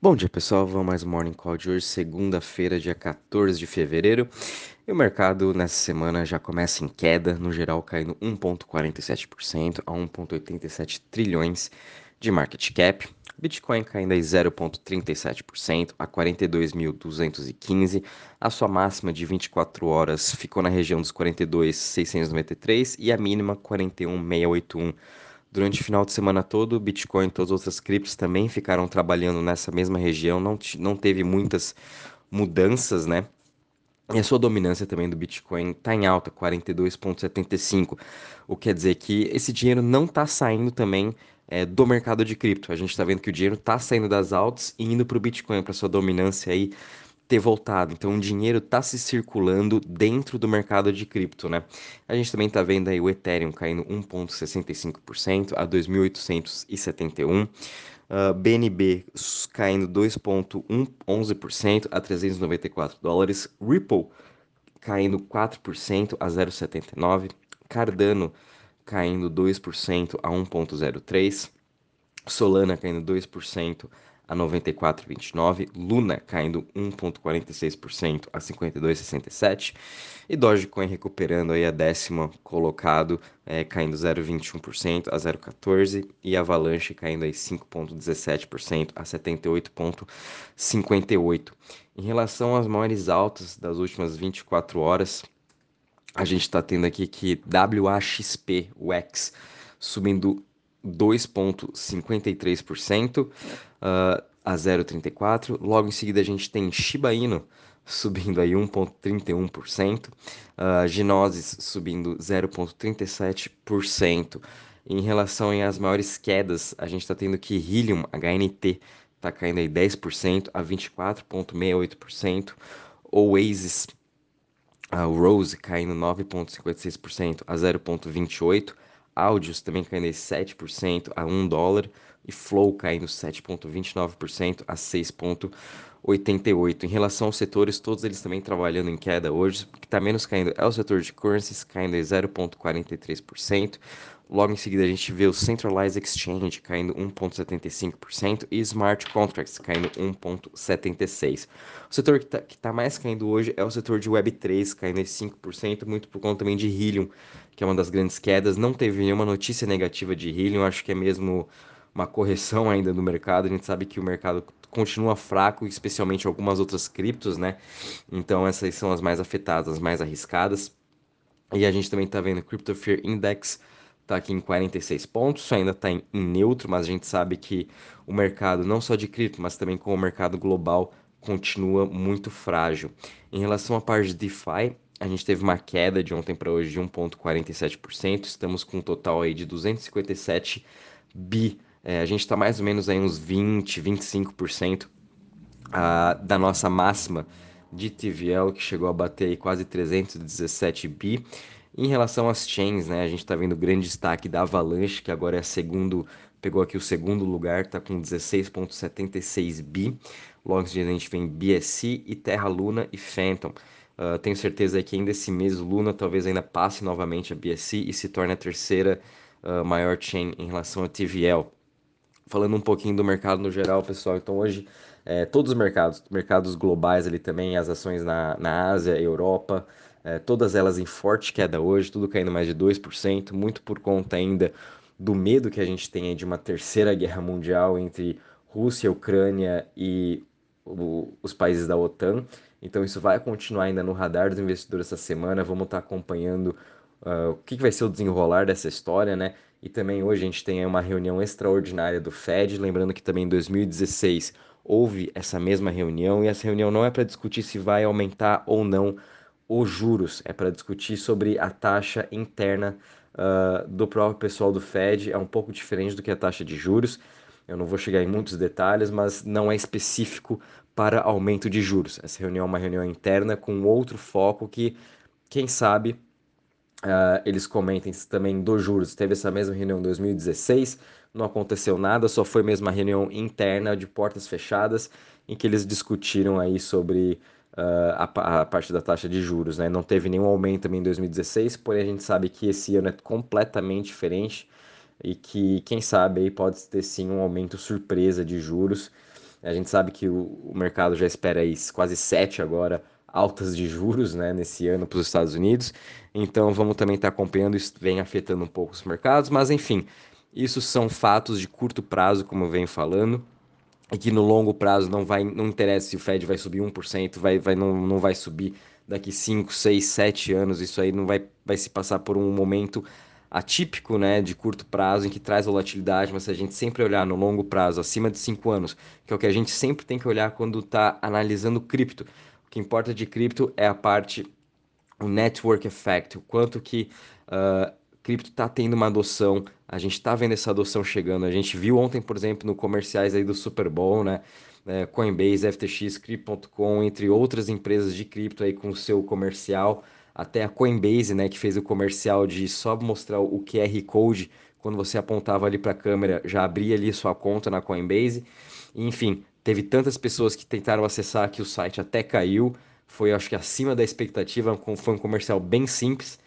Bom dia pessoal, vamos mais Morning Call de hoje, segunda-feira, dia 14 de fevereiro. E o mercado nessa semana já começa em queda, no geral caindo 1,47% a 1,87 trilhões de market cap. Bitcoin caindo aí 0,37% a 42.215. A sua máxima de 24 horas ficou na região dos 42.693 e a mínima 41.681. Durante o final de semana todo, Bitcoin e todas as outras criptos também ficaram trabalhando nessa mesma região, não, não teve muitas mudanças, né? E a sua dominância também do Bitcoin está em alta, 42,75. O que quer dizer que esse dinheiro não está saindo também é, do mercado de cripto. A gente está vendo que o dinheiro está saindo das altas e indo para o Bitcoin, para sua dominância aí ter voltado. Então o dinheiro está se circulando dentro do mercado de cripto, né? A gente também está vendo aí o Ethereum caindo 1,65% a 2.871. Uh, BNB caindo 2,11% a 394 dólares. Ripple caindo 4% a 0,79. Cardano caindo 2% a 1,03. Solana caindo 2% a 94,29, Luna caindo 1,46% a 52,67 e Dogecoin recuperando aí a décima colocado, é, caindo 0,21% a 0,14 e Avalanche caindo aí 5,17% a 78,58. Em relação às maiores altas das últimas 24 horas, a gente está tendo aqui que WAXP, o X, subindo 2,53% uh, a 0,34%. Logo em seguida a gente tem Shiba Inu subindo aí 1,31%, uh, Gnosis subindo 0,37%. Em relação às maiores quedas, a gente está tendo que Helium, HNT, está caindo aí 10% a 24,68%. Oasis, uh, Rose caindo 9,56% a 0,28%. Áudios também caindo 7% a 1 dólar e Flow caindo 7,29% a 6,88. Em relação aos setores, todos eles também trabalhando em queda hoje. O que está menos caindo é o setor de currencies, caindo 0,43%. Logo em seguida, a gente vê o Centralized Exchange caindo 1,75% e Smart Contracts caindo 1,76%. O setor que está tá mais caindo hoje é o setor de Web3, caindo 5%, muito por conta também de Helium, que é uma das grandes quedas. Não teve nenhuma notícia negativa de Helium, acho que é mesmo uma correção ainda no mercado. A gente sabe que o mercado continua fraco, especialmente algumas outras criptos, né? Então essas são as mais afetadas, as mais arriscadas. E a gente também está vendo o Crypto Fear Index está aqui em 46 pontos, ainda está em, em, neutro, mas a gente sabe que o mercado, não só de cripto, mas também com o mercado global, continua muito frágil. Em relação à parte de DeFi, a gente teve uma queda de ontem para hoje de 1,47%, estamos com um total aí de 257 bi. É, a gente está mais ou menos aí uns 20, 25% a, da nossa máxima de TVL, que chegou a bater aí quase 317 bi. Em relação às chains, né, a gente está vendo o grande destaque da Avalanche, que agora é segundo, pegou aqui o segundo lugar, está com 16,76 bi. Logo a gente vem BSC e Terra Luna e Phantom. Uh, tenho certeza que ainda esse mês Luna talvez ainda passe novamente a BSC e se torne a terceira uh, maior chain em relação a TVL. Falando um pouquinho do mercado no geral, pessoal, então hoje é, todos os mercados, mercados globais ali também, as ações na, na Ásia, Europa, é, todas elas em forte queda hoje, tudo caindo mais de 2%, muito por conta ainda do medo que a gente tem de uma terceira guerra mundial entre Rússia, Ucrânia e o, os países da OTAN. Então isso vai continuar ainda no radar dos investidores essa semana. Vamos estar acompanhando uh, o que, que vai ser o desenrolar dessa história, né? E também hoje a gente tem uma reunião extraordinária do Fed, lembrando que também em 2016 houve essa mesma reunião e essa reunião não é para discutir se vai aumentar ou não os juros, é para discutir sobre a taxa interna uh, do próprio pessoal do Fed, é um pouco diferente do que a taxa de juros. Eu não vou chegar em muitos detalhes, mas não é específico para aumento de juros. Essa reunião é uma reunião interna com outro foco que, quem sabe, uh, eles comentem também dos juros. Teve essa mesma reunião em 2016, não aconteceu nada, só foi mesmo uma reunião interna de portas fechadas em que eles discutiram aí sobre uh, a, a, parte da taxa de juros. Né? Não teve nenhum aumento também em 2016, porém a gente sabe que esse ano é completamente diferente e que, quem sabe, aí pode ter sim um aumento surpresa de juros. A gente sabe que o, o mercado já espera aí quase 7 agora altas de juros né, nesse ano para os Estados Unidos. Então vamos também estar tá acompanhando, isso vem afetando um pouco os mercados, mas enfim, isso são fatos de curto prazo, como eu venho falando, e que no longo prazo não vai, não interessa se o Fed vai subir 1%, vai, vai, não, não vai subir daqui 5, 6, 7 anos, isso aí não vai, vai se passar por um momento atípico, né, de curto prazo, em que traz volatilidade, mas se a gente sempre olhar no longo prazo, acima de 5 anos, que é o que a gente sempre tem que olhar quando está analisando cripto. Que importa de cripto é a parte, o network effect, o quanto que uh, cripto está tendo uma adoção, a gente está vendo essa adoção chegando. A gente viu ontem, por exemplo, no comerciais aí do Super Bowl, né? É, Coinbase, FTX, Crypto.com, entre outras empresas de cripto aí com o seu comercial, até a Coinbase, né, que fez o comercial de só mostrar o QR Code quando você apontava ali para a câmera, já abria ali sua conta na Coinbase. Enfim, teve tantas pessoas que tentaram acessar que o site até caiu. Foi, acho que acima da expectativa, foi um comercial bem simples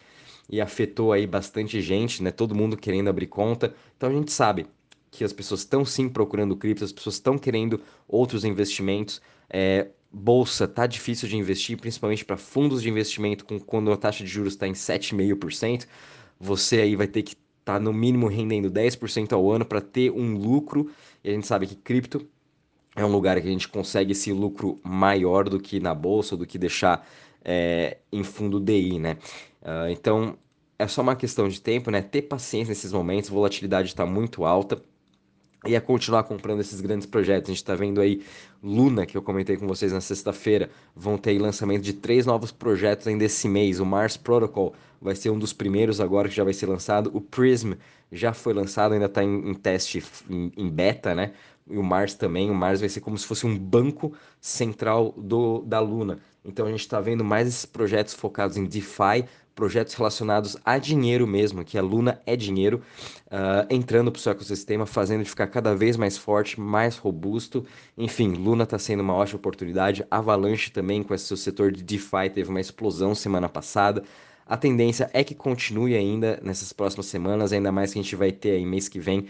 e afetou aí bastante gente, né? Todo mundo querendo abrir conta. Então a gente sabe que as pessoas estão sim procurando cripto, as pessoas estão querendo outros investimentos. É, bolsa tá difícil de investir, principalmente para fundos de investimento, com, quando a taxa de juros está em 7,5%. Você aí vai ter que estar tá, no mínimo rendendo 10% ao ano para ter um lucro. E a gente sabe que cripto é um lugar que a gente consegue esse lucro maior do que na bolsa, do que deixar é, em fundo DI, né? Uh, então é só uma questão de tempo, né? Ter paciência nesses momentos, volatilidade está muito alta e é continuar comprando esses grandes projetos. A gente está vendo aí Luna, que eu comentei com vocês na sexta-feira, vão ter lançamento de três novos projetos ainda esse mês. O Mars Protocol vai ser um dos primeiros agora que já vai ser lançado. O Prism já foi lançado, ainda está em, em, teste em, em, beta, né? E o Mars também. O Mars vai ser como se fosse um banco central do, da Luna. Então a gente está vendo mais esses projetos focados em DeFi, projetos relacionados a dinheiro mesmo, que a Luna é dinheiro, uh, entrando para o seu ecossistema, fazendo de ficar cada vez mais forte, mais robusto. Enfim, Luna está sendo uma ótima oportunidade. Avalanche também, com esse seu setor de DeFi, teve uma explosão semana passada. A tendência é que continue ainda nessas próximas semanas, ainda mais que a gente vai ter aí mês que vem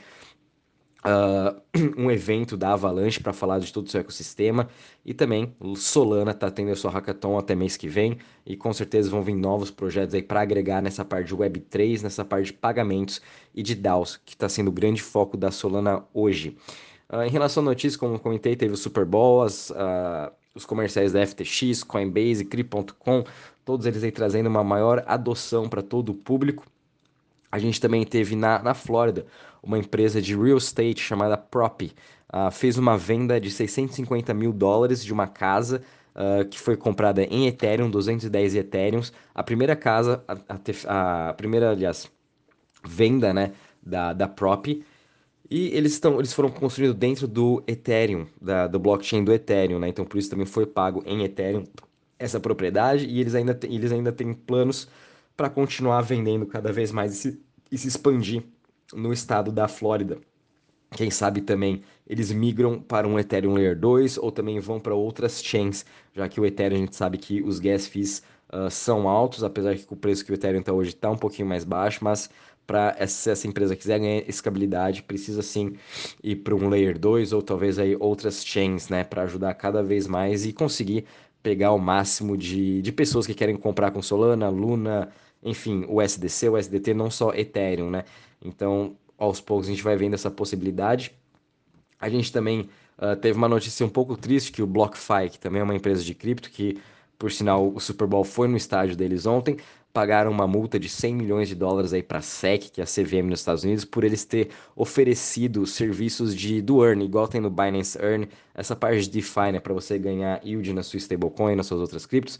Uh, um evento da Avalanche para falar de todo o seu ecossistema e também Solana está tendo a sua hackathon até mês que vem e com certeza vão vir novos projetos aí para agregar nessa parte de Web3, nessa parte de pagamentos e de DAOs, que está sendo o grande foco da Solana hoje. Uh, em relação a notícias, como comentei, teve o Super Bowl, as, uh, os comerciais da FTX, Coinbase, Crypto.com, todos eles aí trazendo uma maior adoção para todo o público. A gente também teve na, na Flórida uma empresa de real estate chamada Prop. Uh, fez uma venda de 650 mil dólares de uma casa uh, que foi comprada em Ethereum, 210 Ethereums. A primeira casa, a, a, a primeira, aliás, venda né, da, da Prop. E eles, estão, eles foram construídos dentro do Ethereum, da, do blockchain do Ethereum, né? Então por isso também foi pago em Ethereum essa propriedade e eles ainda, eles ainda têm planos para continuar vendendo cada vez mais e se, e se expandir no estado da Flórida. Quem sabe também eles migram para um Ethereum Layer 2 ou também vão para outras chains, já que o Ethereum a gente sabe que os gas fees uh, são altos, apesar que o preço que o Ethereum está hoje está um pouquinho mais baixo, mas para essa, essa empresa quiser ganhar escalabilidade, precisa sim ir para um Layer 2 ou talvez aí outras chains, né, para ajudar cada vez mais e conseguir pegar o máximo de, de pessoas que querem comprar com Solana, Luna, enfim, o SDC, o SDT, não só Ethereum, né? Então, aos poucos a gente vai vendo essa possibilidade. A gente também uh, teve uma notícia um pouco triste que o BlockFi, que também é uma empresa de cripto, que por sinal o Super Bowl foi no estádio deles ontem, pagaram uma multa de 100 milhões de dólares aí para a SEC, que é a CVM nos Estados Unidos, por eles ter oferecido serviços de do Earn, igual tem no Binance Earn, essa parte de DeFi, né, para você ganhar yield na sua stablecoin, nas suas outras criptos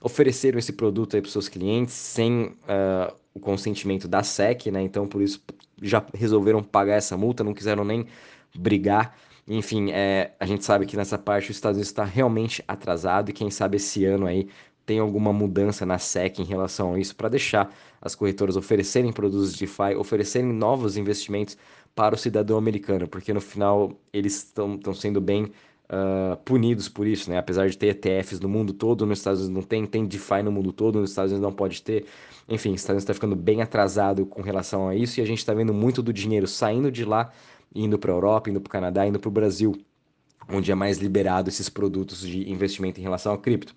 ofereceram esse produto para seus clientes sem uh, o consentimento da SEC, né? Então, por isso, já resolveram pagar essa multa, não quiseram nem brigar. Enfim, é, a gente sabe que nessa parte os Estados Unidos está realmente atrasado e quem sabe esse ano aí tem alguma mudança na SEC em relação a isso para deixar as corretoras oferecerem produtos de DeFi, oferecerem novos investimentos para o cidadão americano, porque no final eles estão sendo bem uh, punidos por isso, né? Apesar de ter ETFs no mundo todo, nos Estados Unidos não tem, tem DeFi no mundo todo, nos Estados Unidos não pode ter. Enfim, os Estados Unidos está ficando bem atrasado com relação a isso e a gente está vendo muito do dinheiro saindo de lá, indo para a Europa, indo para o Canadá, indo para o Brasil. onde é mais liberado esses produtos de investimento em relação ao cripto.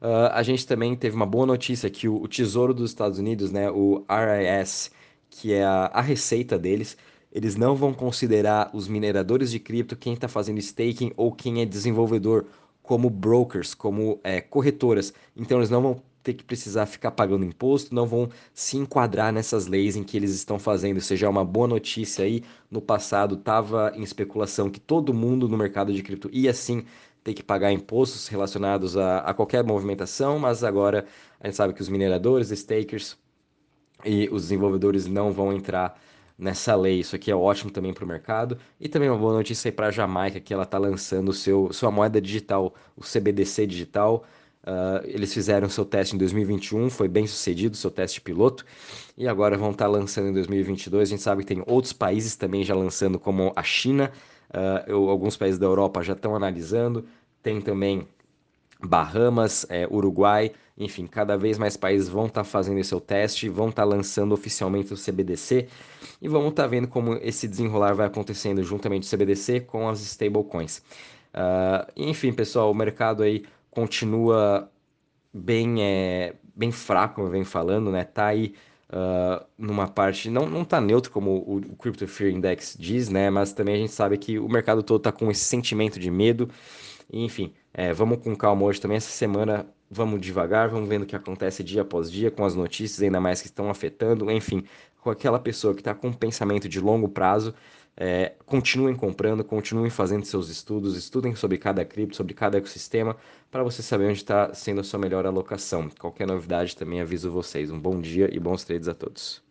Uh, a gente também teve uma boa notícia que o, o, Tesouro dos Estados Unidos, né, o RIS, que é a, a receita deles, eles não vão considerar os mineradores de cripto, quem está fazendo staking ou quem é desenvolvedor, como brokers, como é, corretoras. Então eles não vão ter que precisar ficar pagando imposto, não vão se enquadrar nessas leis em que eles estão fazendo. Seja, é uma boa notícia aí. No passado estava em especulação que todo mundo no mercado de cripto ia sim ter que pagar impostos relacionados a, a qualquer movimentação, mas agora a gente sabe que os mineradores, stakers e os desenvolvedores não vão entrar nessa lei. Isso aqui é ótimo também para o mercado. E também uma boa notícia aí para a Jamaica, que ela está lançando seu, sua moeda digital, o CBDC digital. Uh, eles fizeram seu teste em 2021, foi bem sucedido, seu teste piloto, e agora vão estar tá lançando em 2022. A gente sabe que tem outros países também já lançando, como a China, uh, alguns países da Europa já estão analisando, tem também Bahamas, é, Uruguai, enfim, cada vez mais países vão estar tá fazendo seu teste, vão estar tá lançando oficialmente o CBDC e vamos estar tá vendo como esse desenrolar vai acontecendo juntamente o CBDC com as stablecoins. Uh, enfim, pessoal, o mercado aí continua bem, é, bem fraco, como eu venho falando, né? Tá aí uh, numa parte, não, não tá neutro como o, o Crypto Fear Index diz, né? Mas também a gente sabe que o mercado todo tá com esse sentimento de medo. Enfim, é, vamos com calma hoje também. Essa semana vamos devagar, vamos vendo o que acontece dia após dia com as notícias, ainda mais que estão afetando. Enfim, com aquela pessoa que está com um pensamento de longo prazo, é, continuem comprando, continuem fazendo seus estudos, estudem sobre cada cripto, sobre cada ecossistema, para você saber onde está sendo a sua melhor alocação. Qualquer novidade também aviso vocês. Um bom dia e bons trades a todos.